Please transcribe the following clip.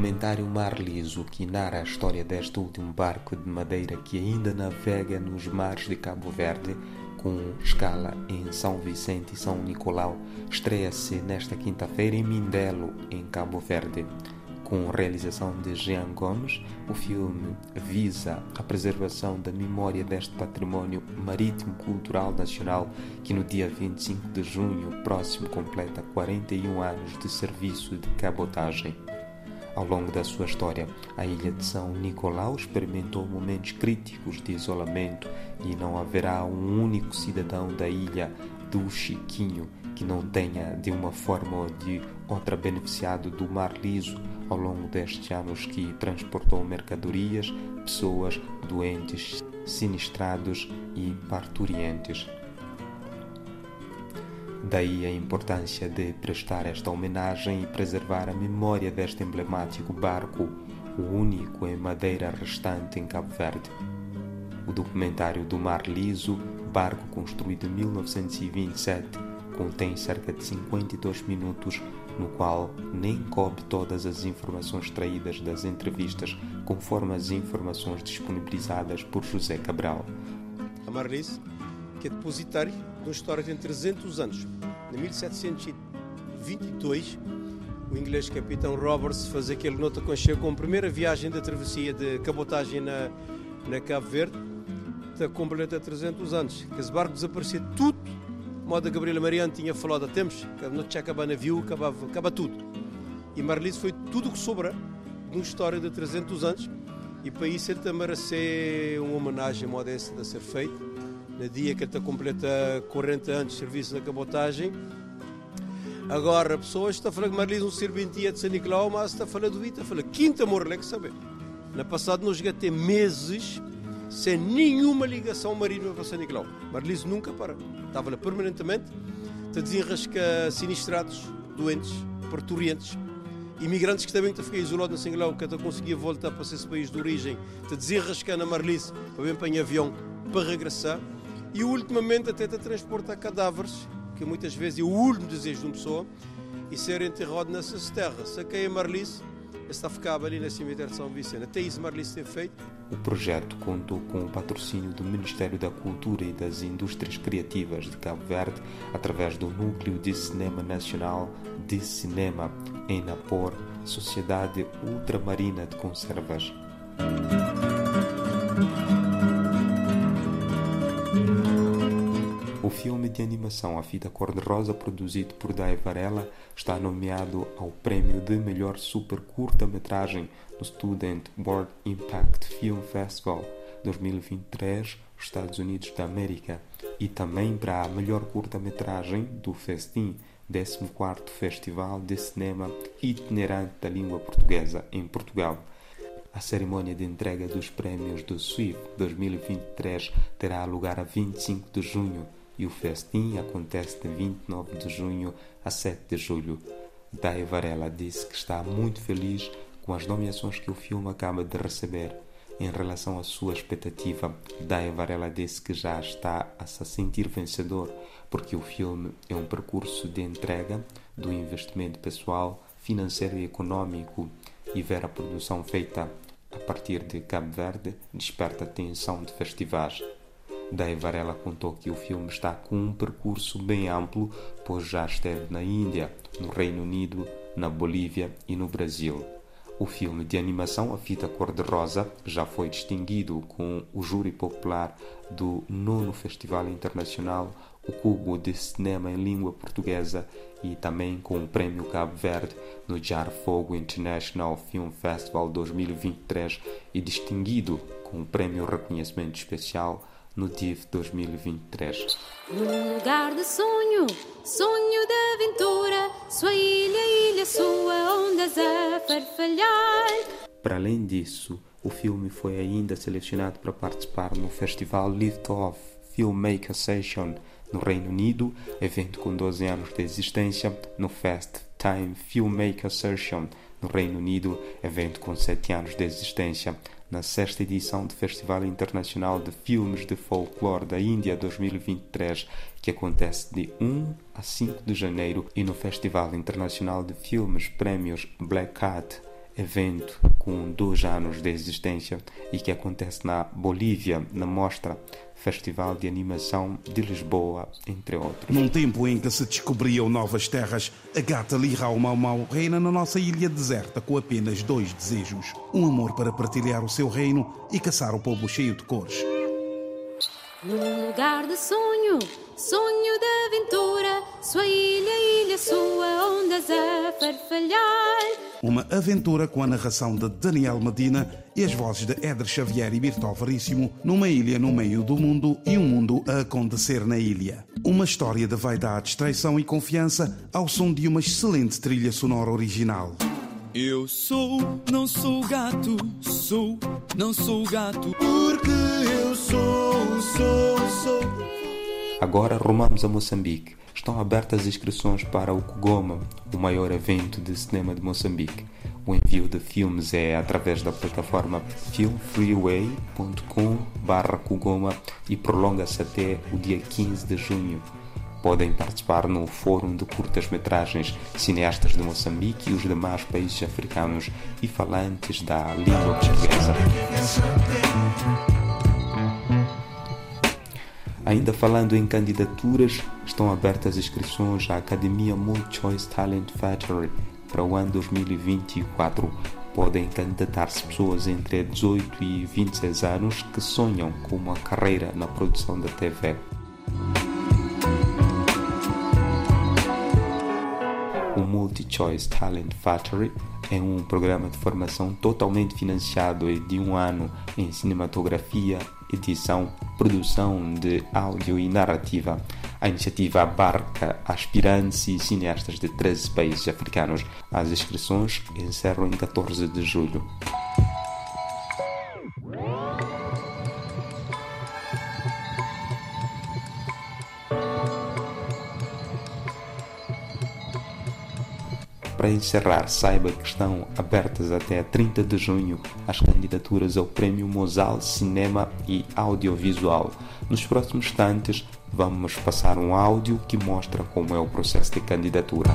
documentário Mar Liso, que narra a história deste último barco de madeira que ainda navega nos mares de Cabo Verde, com escala em São Vicente e São Nicolau, estreia-se nesta quinta-feira em Mindelo, em Cabo Verde. Com realização de Jean Gomes, o filme visa a preservação da memória deste património marítimo cultural nacional que no dia 25 de junho próximo completa 41 anos de serviço de cabotagem. Ao longo da sua história, a ilha de São Nicolau experimentou momentos críticos de isolamento e não haverá um único cidadão da ilha do Chiquinho que não tenha, de uma forma ou de outra, beneficiado do mar liso ao longo destes anos que transportou mercadorias, pessoas, doentes, sinistrados e parturientes. Daí a importância de prestar esta homenagem e preservar a memória deste emblemático barco, o único em madeira restante em Cabo Verde. O documentário do Mar Liso, barco construído em 1927, contém cerca de 52 minutos, no qual nem cobre todas as informações extraídas das entrevistas, conforme as informações disponibilizadas por José Cabral. A Marlice, que é depositário de uma história que tem 300 anos. Em 1722, o inglês capitão Roberts faz aquele nota conchego com a primeira viagem da travessia de cabotagem na, na Cabo Verde, está completa 300 anos. Que esse barco desaparecia tudo, modo a Gabriela Mariano tinha falado há tempos, que não tinha acabado navio, acabava, acaba tudo. E Marlice foi tudo o que sobra de uma história de 300 anos, e para isso ele também ser uma homenagem modesta a ser feita no dia que está completa 40 anos de serviço na cabotagem. Agora, pessoas estão a falar que Marlis um serventia de São Nicolau, mas está a falar do Vita, falar quinta morre, que saber. Na passado nós chegamos até meses sem nenhuma ligação marítima para São Nicolau. Marlis nunca para. Estava lá permanentemente, a desenrascar sinistrados, doentes, parturientes, imigrantes que também ficaram isolados na São Nicolau, que até conseguia voltar para esse país de origem, a desenrascar na Marlis, para vir para avião, para regressar e ultimamente até transportar cadáveres, que muitas vezes é o último desejo de uma pessoa, e ser enterrado nessas terras. Saquei a Marlice, está ficava ali na cemitério de São Vicente. Até isso Marlice tem feito. O projeto contou com o patrocínio do Ministério da Cultura e das Indústrias Criativas de Cabo Verde, através do Núcleo de Cinema Nacional de Cinema, em Napor, Sociedade Ultramarina de Conservas. De animação. A Fita Cor-de-Rosa, produzido por Dai Varela, está nomeado ao prêmio de melhor super curta-metragem no Student World Impact Film Festival 2023, Estados Unidos da América, e também para a melhor curta-metragem do Festim, 14º Festival de Cinema Itinerante da Língua Portuguesa em Portugal. A cerimônia de entrega dos prêmios do SWIFT 2023 terá lugar a 25 de junho e o festim acontece de 29 de junho a 7 de julho. Dai Varela disse que está muito feliz com as nomeações que o filme acaba de receber. Em relação à sua expectativa, Dai Varela disse que já está a se sentir vencedor, porque o filme é um percurso de entrega do investimento pessoal, financeiro e econômico e ver a produção feita a partir de Cabo Verde desperta a atenção de festivais. Dave Varela contou que o filme está com um percurso bem amplo, pois já esteve na Índia, no Reino Unido, na Bolívia e no Brasil. O filme de animação A Fita Cor-de-Rosa já foi distinguido com o júri popular do nono Festival Internacional o Cubo de Cinema em Língua Portuguesa e também com o Prêmio Cabo Verde no Jar Fogo International Film Festival 2023 e distinguido com o Prêmio Reconhecimento Especial no DIV 2023. Num lugar de sonho, sonho de aventura, sua ilha, ilha sua, ondas a farfalhar. Para além disso, o filme foi ainda selecionado para participar no festival Lift Off Filmmaker Session no Reino Unido, evento com 12 anos de existência, no Fast Time Filmmaker Session no Reino Unido, evento com 7 anos de existência, na sexta edição do Festival Internacional de Filmes de Folclore da Índia 2023, que acontece de 1 a 5 de janeiro, e no Festival Internacional de Filmes Prêmios Black Cat, evento com dois anos de existência e que acontece na Bolívia, na Mostra Festival de Animação de Lisboa, entre outros. Num tempo em que se descobriam novas terras, a gata Lirau Mau Mau reina na nossa ilha deserta com apenas dois desejos: um amor para partilhar o seu reino e caçar o povo cheio de cores. Num lugar de sonho, sonho de aventura, sua ilha, ilha sua, ondas a farfalhar. Uma aventura com a narração de Daniel Medina e as vozes de Éder Xavier e Birtol Veríssimo numa ilha no meio do mundo e um mundo a acontecer na ilha. Uma história de vaidade, extração e confiança ao som de uma excelente trilha sonora original. Eu sou, não sou gato, sou, não sou gato. Porque eu sou. Agora rumamos a Moçambique. Estão abertas inscrições para o Kugoma, o maior evento de cinema de Moçambique. O envio de filmes é através da plataforma filmfreeway.com/kugoma e prolonga-se até o dia 15 de junho. Podem participar no Fórum de Curtas-Metragens Cineastas de Moçambique e os demais países africanos e falantes da língua portuguesa. Ainda falando em candidaturas, estão abertas inscrições à Academia Multi-Choice Talent Factory para o ano 2024. Podem candidatar-se pessoas entre 18 e 26 anos que sonham com uma carreira na produção da TV. O Multi-Choice Talent Factory é um programa de formação totalmente financiado de um ano em cinematografia, edição, produção de áudio e narrativa. A iniciativa abarca aspirantes e cineastas de 13 países africanos. As inscrições encerram em 14 de julho. Para encerrar, saiba que estão abertas até 30 de junho as candidaturas ao Prêmio Mosal Cinema e Audiovisual. Nos próximos instantes, vamos passar um áudio que mostra como é o processo de candidatura.